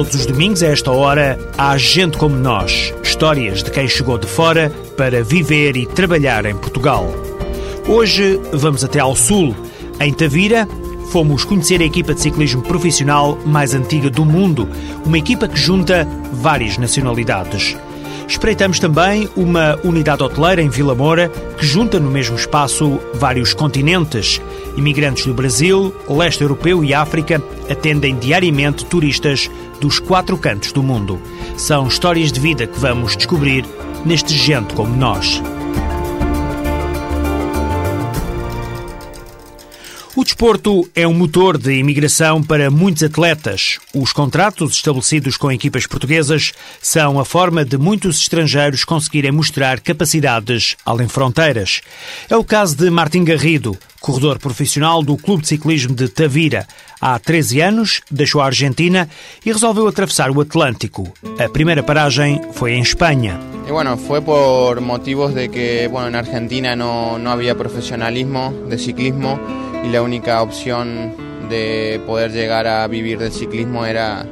Todos os domingos, a esta hora, há gente como nós. Histórias de quem chegou de fora para viver e trabalhar em Portugal. Hoje vamos até ao sul. Em Tavira, fomos conhecer a equipa de ciclismo profissional mais antiga do mundo, uma equipa que junta várias nacionalidades. Espreitamos também uma unidade hoteleira em Vila Moura que junta no mesmo espaço vários continentes. Imigrantes do Brasil, leste europeu e África atendem diariamente turistas dos quatro cantos do mundo. São histórias de vida que vamos descobrir neste Gente como Nós. Desporto é um motor de imigração para muitos atletas. Os contratos estabelecidos com equipas portuguesas são a forma de muitos estrangeiros conseguirem mostrar capacidades além fronteiras. É o caso de Martim Garrido, corredor profissional do Clube de Ciclismo de Tavira. Há 13 anos, deixou a Argentina e resolveu atravessar o Atlântico. A primeira paragem foi em Espanha. Y bueno, fue por motivos de que bueno, en Argentina no, no había profesionalismo de ciclismo y la única opción de poder llegar a vivir del ciclismo era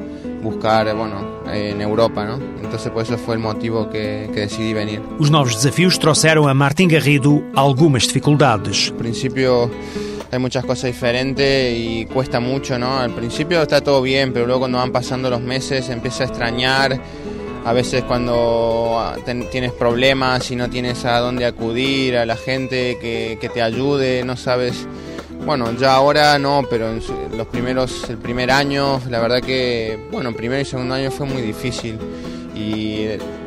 buscar, bueno, en Europa, ¿no? Entonces por eso fue el motivo que, que decidí venir. Os novos desafios trouxeram a Martim Garrido algumas dificuldades. Al principio hay muchas cosas diferentes y cuesta mucho, ¿no? Al principio está todo bien, pero luego cuando van pasando los meses empieza a extrañar. A veces cuando ten- tienes problemas y no tienes a dónde acudir, a la gente que, que te ayude, no sabes... Bueno, ya ahora no, pero en los primeros, el primer año, la verdad que, bueno, primero y segundo año fue muy difícil y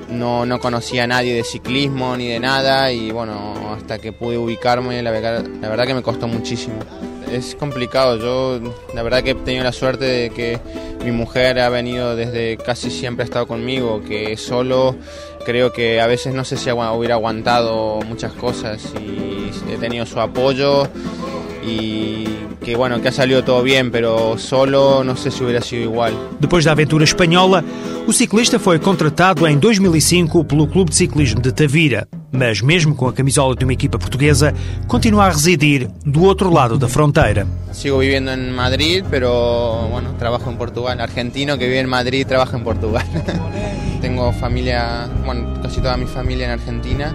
no, no conocía a nadie de ciclismo ni de nada y bueno, hasta que pude ubicarme, la verdad, la verdad que me costó muchísimo. Es complicado, yo la verdad que he tenido la suerte de que mi mujer ha venido desde casi siempre ha estado conmigo, que solo creo que a veces no sé si hubiera aguantado muchas cosas y he tenido su apoyo y que bueno, que ha salido todo bien, pero solo no sé si hubiera sido igual. Depois da aventura espanhola, o ciclista foi contratado em 2005 pelo Clube de Ciclismo de Tavira, mas mesmo com a camisola de uma equipa portuguesa, continua a residir do outro lado da fronteira. Sigo viviendo en Madrid, pero bueno, trabajo en Portugal. Argentino que vive en Madrid trabaja en Portugal. Tengo familia, bueno, casi toda mi familia en Argentina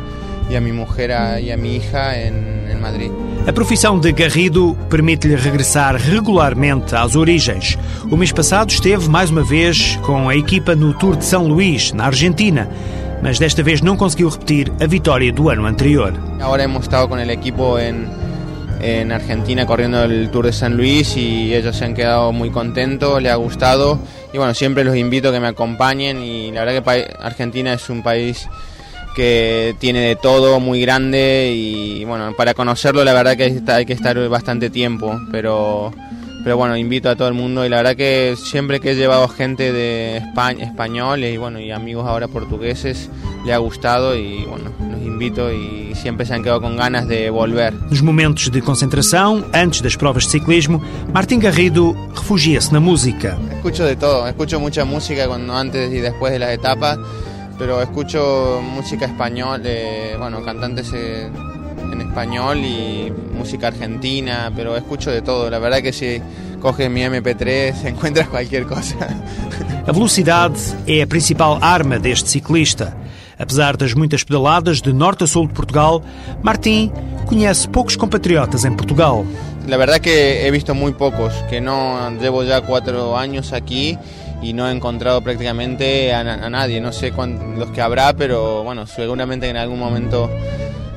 y a mi mujer a- y a mi hija en, en Madrid. A profissão de Garrido permite-lhe regressar regularmente às origens. O mês passado esteve mais uma vez com a equipa no Tour de São Luís, na Argentina, mas desta vez não conseguiu repetir a vitória do ano anterior. Ahora hemos estado con el equipo en, en Argentina corriendo el Tour de San Luis y ellos se han quedado muy contentos, les ha gustado y bueno, siempre los invito a que me acompañen y la verdad que Argentina es un país que tiene de todo, muy grande y bueno, para conocerlo la verdad que hay que estar- bastante tiempo, pero pero bueno, invito a todo el mundo y la verdad que siempre que he llevado gente de España, españoles y bueno, y amigos ahora portugueses, le ha gustado y bueno, los invito y siempre se han quedado con ganas de volver. Nos momentos de concentração, antes das provas de ciclismo, Martim Garrido refugia-se na música. Escucho de todo, escucho mucha música cuando antes y después de las etapas, pero escucho música español, eh, bueno, cantantes eh, en español y música argentina, pero escucho de todo. La verdad que si coges mi MP3 encuentras cualquier cosa. A velocidade é a principal arma deste ciclista. Apesar das muitas pedaladas de norte a sul de Portugal, Martim conhece poucos compatriotas em Portugal. La verdad que he visto muy pocos, que no llevo ya cuatro años aquí y no he encontrado prácticamente a, a nadie. No sé cuán- los que habrá, pero bueno, seguramente en algún momento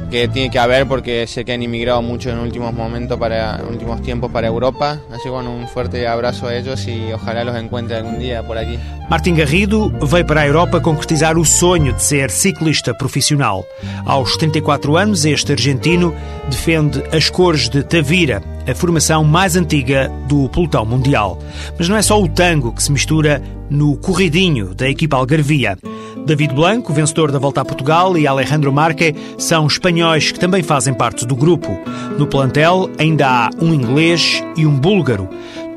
que tiene que haber porque sé que han inmigrado mucho en últimos momentos para últimos tiempos para Europa. Así que bueno, un fuerte abrazo a ellos y ojalá los encuentre algún día por aquí. Martim Garrido veio para a Europa concretizar o sonho de ser ciclista profissional. Aos 74 anos, este argentino defende as cores de Tavira, a formação mais antiga do pelotão mundial. Mas não é só o tango que se mistura no corridinho da equipa algarvia. David Blanco, vencedor da Volta a Portugal, e Alejandro Marque são espanhóis que também fazem parte do grupo. No plantel ainda há um inglês e um búlgaro.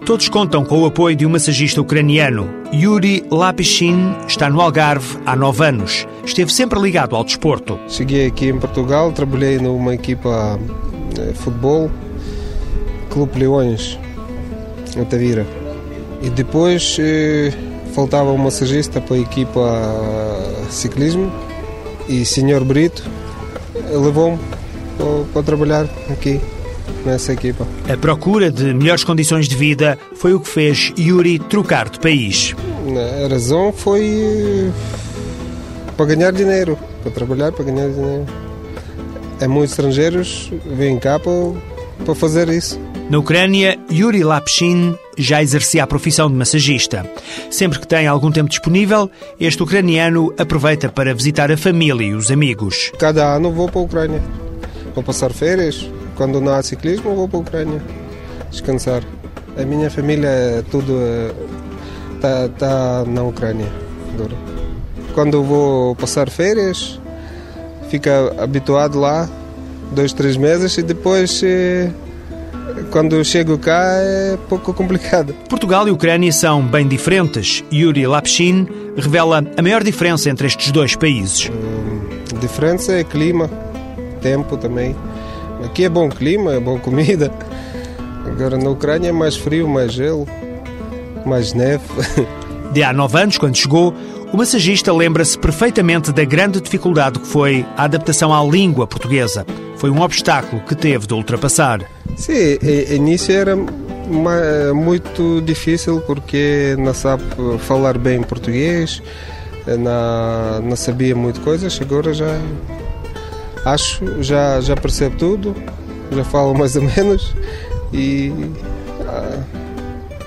Todos contam com o apoio de um massagista ucraniano. Yuri Lapishin está no Algarve há nove anos. Esteve sempre ligado ao desporto. Cheguei aqui em Portugal, trabalhei numa equipa de futebol, Clube Leões, em Tavira. E depois eh, faltava um massagista para a equipa ciclismo e o senhor Brito levou-me para, trabalhar aqui nessa equipa. A procura de melhores condições de vida foi o que fez Yuri trocar de país. A razão foi eh, para ganhar dinheiro, para trabalhar, para ganhar dinheiro. É muitos estrangeiros vêm cá para, para fazer isso. Na Ucrânia, Yuri Lapshin já exercia a profissão de massagista. Sempre que tem algum tempo disponível, este ucraniano aproveita para visitar a família e os amigos. Cada ano vou para a Ucrânia. Vou passar férias. Quando não há ciclismo, vou para a Ucrânia descansar. A minha família é tudo está tá na Ucrânia. Quando vou passar férias, fica habituado lá dois, três meses e depois eh, quando chego cá é pouco complicado. Portugal e Ucrânia são bem diferentes. Yuri Lapshin revela a maior diferença entre estes dois países. Hum, a diferença é clima, tempo também. Aqui é bom clima, é boa comida. Agora na Ucrânia é mais frio, mais gelo, mais neve. De há nove anos, quando chegou, o massagista lembra-se perfeitamente da grande dificuldade que foi a adaptação à língua portuguesa. Foi um obstáculo que teve de ultrapassar. Sim, início era muito difícil porque não sabe falar bem português, não, não sabia muito coisas, agora já acho, já, já percebo tudo, já falo mais ou menos e ah,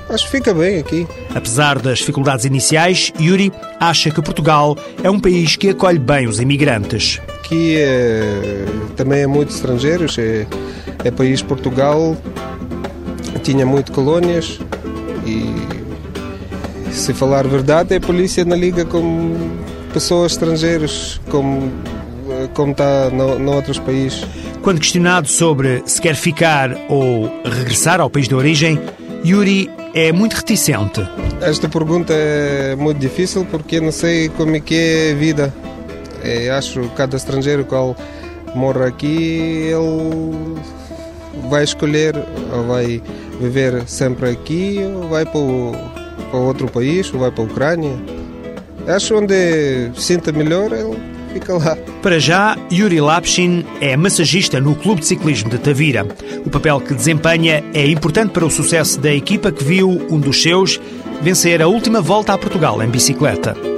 acho que fica bem aqui. Apesar das dificuldades iniciais, Yuri acha que Portugal é um país que acolhe bem os imigrantes. Aqui é, também é muito estrangeiros, é, é país Portugal, tinha muito colónias e se falar verdade, a polícia na liga com pessoas estrangeiras, como como está no, no outros países. Quando questionado sobre se quer ficar ou regressar ao país de origem, Yuri é muito reticente. Esta pergunta é muito difícil porque não sei como é que é a vida. Eu acho que cada estrangeiro que mora aqui, ele vai escolher ou vai viver sempre aqui ou vai para, o, para outro país ou vai para a Ucrânia. Acho onde sinta melhor, ele fica lá. Para já, Yuri Lapshin é massagista no Clube de Ciclismo de Tavira. O papel que desempenha é importante para o sucesso da equipa que viu um dos seus vencer a última volta a Portugal em bicicleta.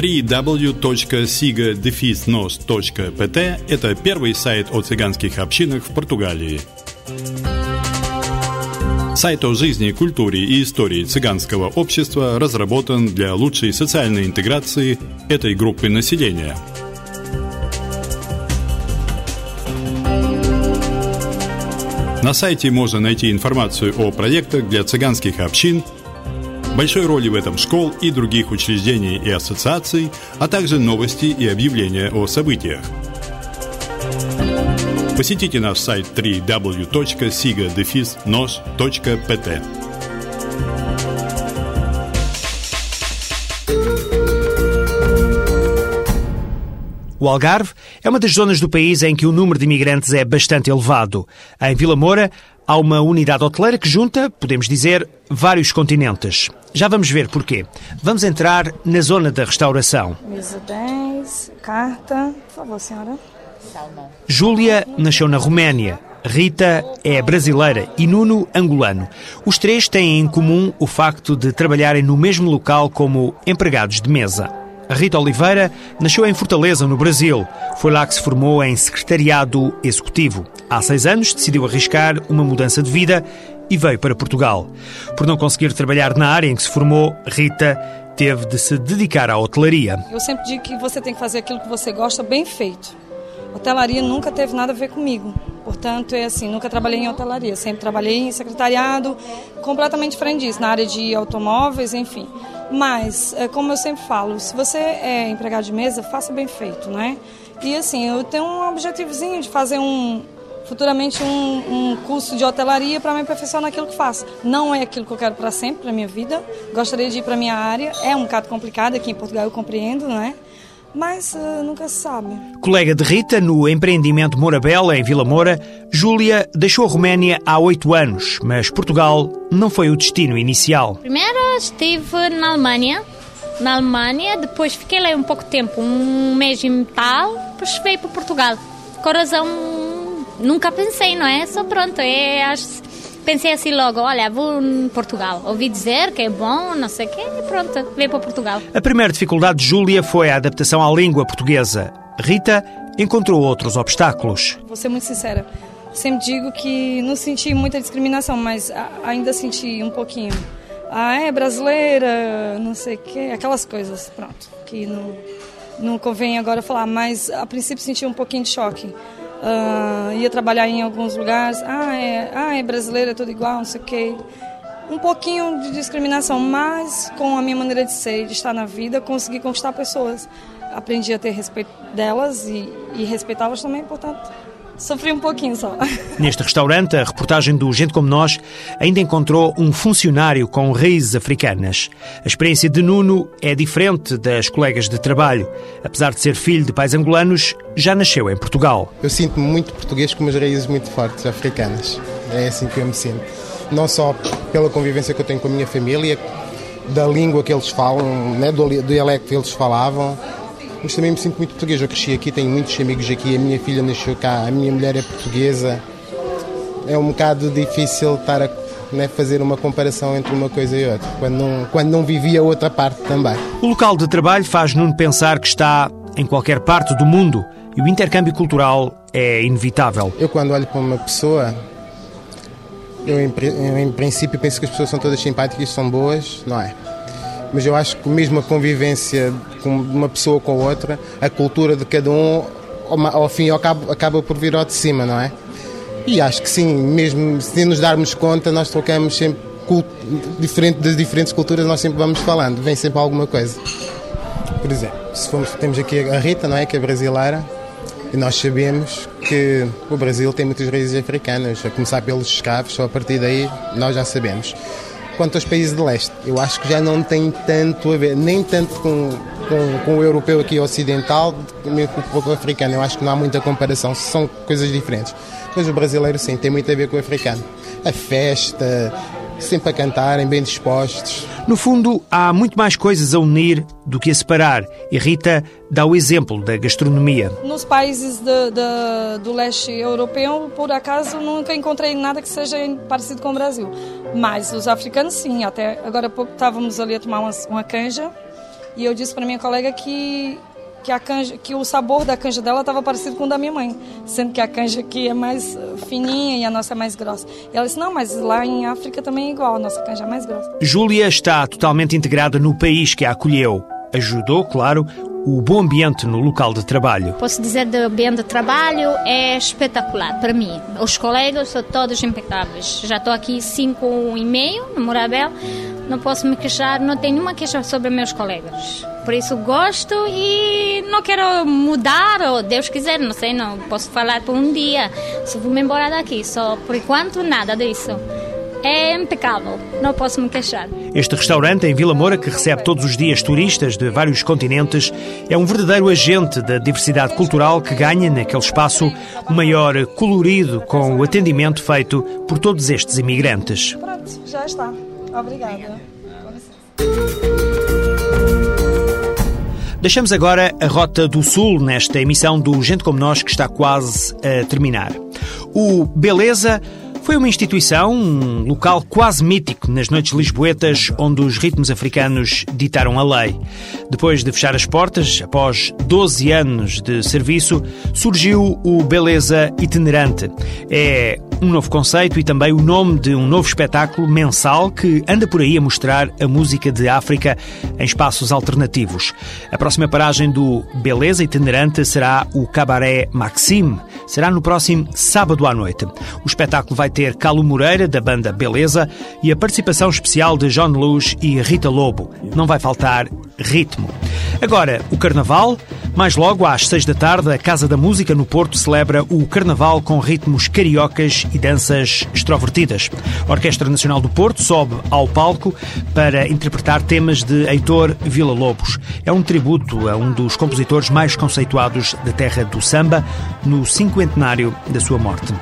www.siga-nos.pt – это первый сайт о цыганских общинах в Португалии. Сайт о жизни, культуре и истории цыганского общества разработан для лучшей социальной интеграции этой группы населения. На сайте можно найти информацию о проектах для цыганских общин – большой роли в этом школ и других учреждений и ассоциаций, а также новости и объявления о событиях. Посетите наш сайт www.siga-nos.pt O Algarve é uma das zonas do país em que o número de imigrantes é bastante elevado. Em Vila Moura há uma unidade hoteleira que junta, podemos dizer, vários continentes. Já vamos ver porquê. Vamos entrar na zona da restauração. Mesa 10, carta. Por favor, senhora. Júlia nasceu na Roménia. Rita é brasileira e Nuno angolano. Os três têm em comum o facto de trabalharem no mesmo local como empregados de mesa. Rita Oliveira nasceu em Fortaleza, no Brasil. Foi lá que se formou em secretariado executivo. Há seis anos decidiu arriscar uma mudança de vida e veio para Portugal. Por não conseguir trabalhar na área em que se formou, Rita teve de se dedicar à hotelaria. Eu sempre digo que você tem que fazer aquilo que você gosta bem feito. Hotelaria nunca teve nada a ver comigo. Portanto, é assim, nunca trabalhei em hotelaria, sempre trabalhei em secretariado, completamente diferente disso, na área de automóveis, enfim. Mas, é, como eu sempre falo, se você é empregado de mesa, faça bem feito, né? E assim, eu tenho um objetivozinho de fazer um, futuramente um, um curso de hotelaria para me aperfeiçoar naquilo que faço. Não é aquilo que eu quero para sempre, para minha vida. Gostaria de ir para minha área. É um bocado complicado aqui em Portugal, eu compreendo, não é? Mas uh, nunca se sabe. Colega de Rita no empreendimento Morabella, em Vila Moura, Júlia deixou a Roménia há oito anos, mas Portugal não foi o destino inicial. Primeiro estive na Alemanha, na Alemanha, depois fiquei lá um pouco tempo, um mês e tal, depois veio para Portugal. Coração nunca pensei, não é? Só pronto, é, acho, pensei assim logo, olha, vou em Portugal. Ouvi dizer que é bom, não sei o quê, e pronto, veio para Portugal. A primeira dificuldade de Júlia foi a adaptação à língua portuguesa. Rita encontrou outros obstáculos. Vou ser muito sincera. Sempre digo que não senti muita discriminação, mas ainda senti um pouquinho. Ah, é brasileira, não sei o quê, aquelas coisas, pronto, que não, não convém agora falar, mas a princípio senti um pouquinho de choque. Uh, ia trabalhar em alguns lugares, ah, é, ah, é brasileiro, é tudo igual, não sei o quê. Um pouquinho de discriminação, mas com a minha maneira de ser, de estar na vida, consegui conquistar pessoas. Aprendi a ter respeito delas e, e respeitá-las também, portanto, Sofri um pouquinho só. Neste restaurante, a reportagem do Gente Como Nós ainda encontrou um funcionário com raízes africanas. A experiência de Nuno é diferente das colegas de trabalho. Apesar de ser filho de pais angolanos, já nasceu em Portugal. Eu sinto-me muito português com umas raízes muito fortes africanas. É assim que eu me sinto. Não só pela convivência que eu tenho com a minha família, da língua que eles falam, né, do dialecto que eles falavam, mas também me sinto muito português. Eu cresci aqui, tenho muitos amigos aqui, a minha filha nasceu cá, a minha mulher é portuguesa. É um bocado difícil estar a né, fazer uma comparação entre uma coisa e outra, quando não, quando não vivia outra parte também. O local de trabalho faz Nuno pensar que está em qualquer parte do mundo e o intercâmbio cultural é inevitável. Eu, quando olho para uma pessoa, eu em, em princípio penso que as pessoas são todas simpáticas e são boas, não é? mas eu acho que mesmo a convivência de uma pessoa com outra, a cultura de cada um, ao fim e ao cabo, acaba por vir ao de cima, não é? E acho que sim, mesmo se nos darmos conta, nós trocamos sempre diferente das diferentes culturas, nós sempre vamos falando, vem sempre alguma coisa. Por exemplo, se temos aqui a Rita, não é? Que é brasileira, e nós sabemos que o Brasil tem muitas raízes africanas, a começar pelos escravos, só a partir daí nós já sabemos quanto aos países de leste. Eu acho que já não tem tanto a ver, nem tanto com, com, com o europeu aqui ocidental, nem com o africano. Eu acho que não há muita comparação, são coisas diferentes. Mas o brasileiro, sim, tem muito a ver com o africano. A festa, sempre a cantarem, bem dispostos. No fundo, há muito mais coisas a unir do que a separar. E Rita dá o exemplo da gastronomia. Nos países de, de, do leste europeu, por acaso, nunca encontrei nada que seja parecido com o Brasil. Mas os africanos, sim. Até agora há pouco estávamos ali a tomar uma, uma canja e eu disse para minha colega que que, a canja, que o sabor da canja dela estava parecido com o da minha mãe, sendo que a canja aqui é mais uh, fininha e a nossa é mais grossa. E ela disse: Não, mas lá em África também é igual, a nossa canja é mais grossa. Júlia está totalmente integrada no país que a acolheu. Ajudou, claro, o bom ambiente no local de trabalho. Posso dizer do ambiente de trabalho é espetacular para mim. Os colegas são todos impecáveis. Já estou aqui cinco e meio no Morabel. Não posso me queixar, não tenho nenhuma queixa sobre meus colegas. Por isso gosto e não quero mudar, ou Deus quiser, não sei, não posso falar por um dia. Se vou-me embora daqui, só por enquanto nada disso. É impecável, não posso me queixar. Este restaurante em Vila Moura, que recebe todos os dias turistas de vários continentes, é um verdadeiro agente da diversidade cultural que ganha naquele espaço um maior colorido com o atendimento feito por todos estes imigrantes. Pronto, já está. Obrigada. Deixamos agora a Rota do Sul nesta emissão do Gente Como Nós, que está quase a terminar. O Beleza foi uma instituição, um local quase mítico nas noites lisboetas, onde os ritmos africanos ditaram a lei. Depois de fechar as portas, após 12 anos de serviço, surgiu o Beleza Itinerante. É um novo conceito e também o nome de um novo espetáculo mensal que anda por aí a mostrar a música de África em espaços alternativos. A próxima paragem do Beleza Itinerante será o Cabaré Maxime. Será no próximo sábado à noite. O espetáculo vai ter Calo Moreira, da banda Beleza, e a participação especial de John Luz e Rita Lobo. Não vai faltar ritmo. Agora, o Carnaval. Mais logo, às seis da tarde, a Casa da Música no Porto celebra o Carnaval com ritmos cariocas e danças extrovertidas. A Orquestra Nacional do Porto sobe ao palco para interpretar temas de Heitor Villa-Lobos. É um tributo a um dos compositores mais conceituados da terra do samba no cinquentenário da sua morte.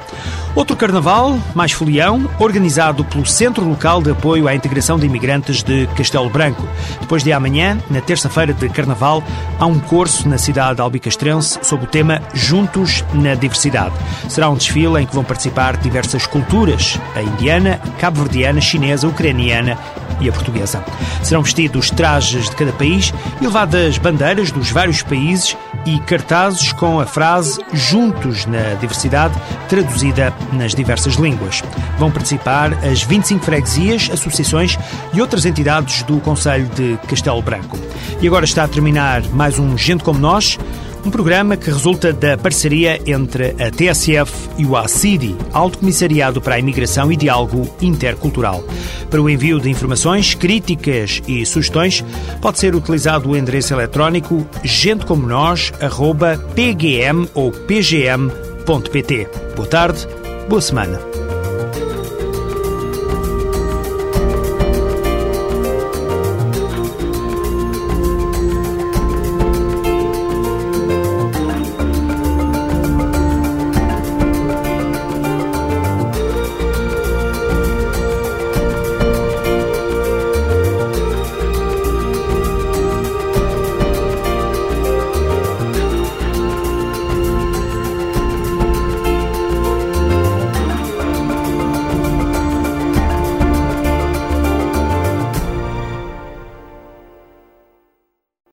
Outro carnaval, mais folião, organizado pelo Centro Local de Apoio à Integração de Imigrantes de Castelo Branco. Depois de amanhã, na terça-feira de carnaval, há um curso na cidade albicastrense sob o tema Juntos na Diversidade. Será um desfile em que vão participar diversas culturas, a indiana, cabo-verdiana, chinesa, ucraniana e a portuguesa. Serão vestidos trajes de cada país e levadas bandeiras dos vários países e cartazes com a frase Juntos na Diversidade, traduzida nas diversas línguas. Vão participar as 25 freguesias, associações e outras entidades do Conselho de Castelo Branco. E agora está a terminar mais um Gente Como Nós, um programa que resulta da parceria entre a TSF e o ACIDI, Alto Comissariado para a Imigração e Diálogo Intercultural. Para o envio de informações, críticas e sugestões, pode ser utilizado o endereço eletrónico gentecomonos.pgm ou pgm.pt. Boa tarde, boa semana.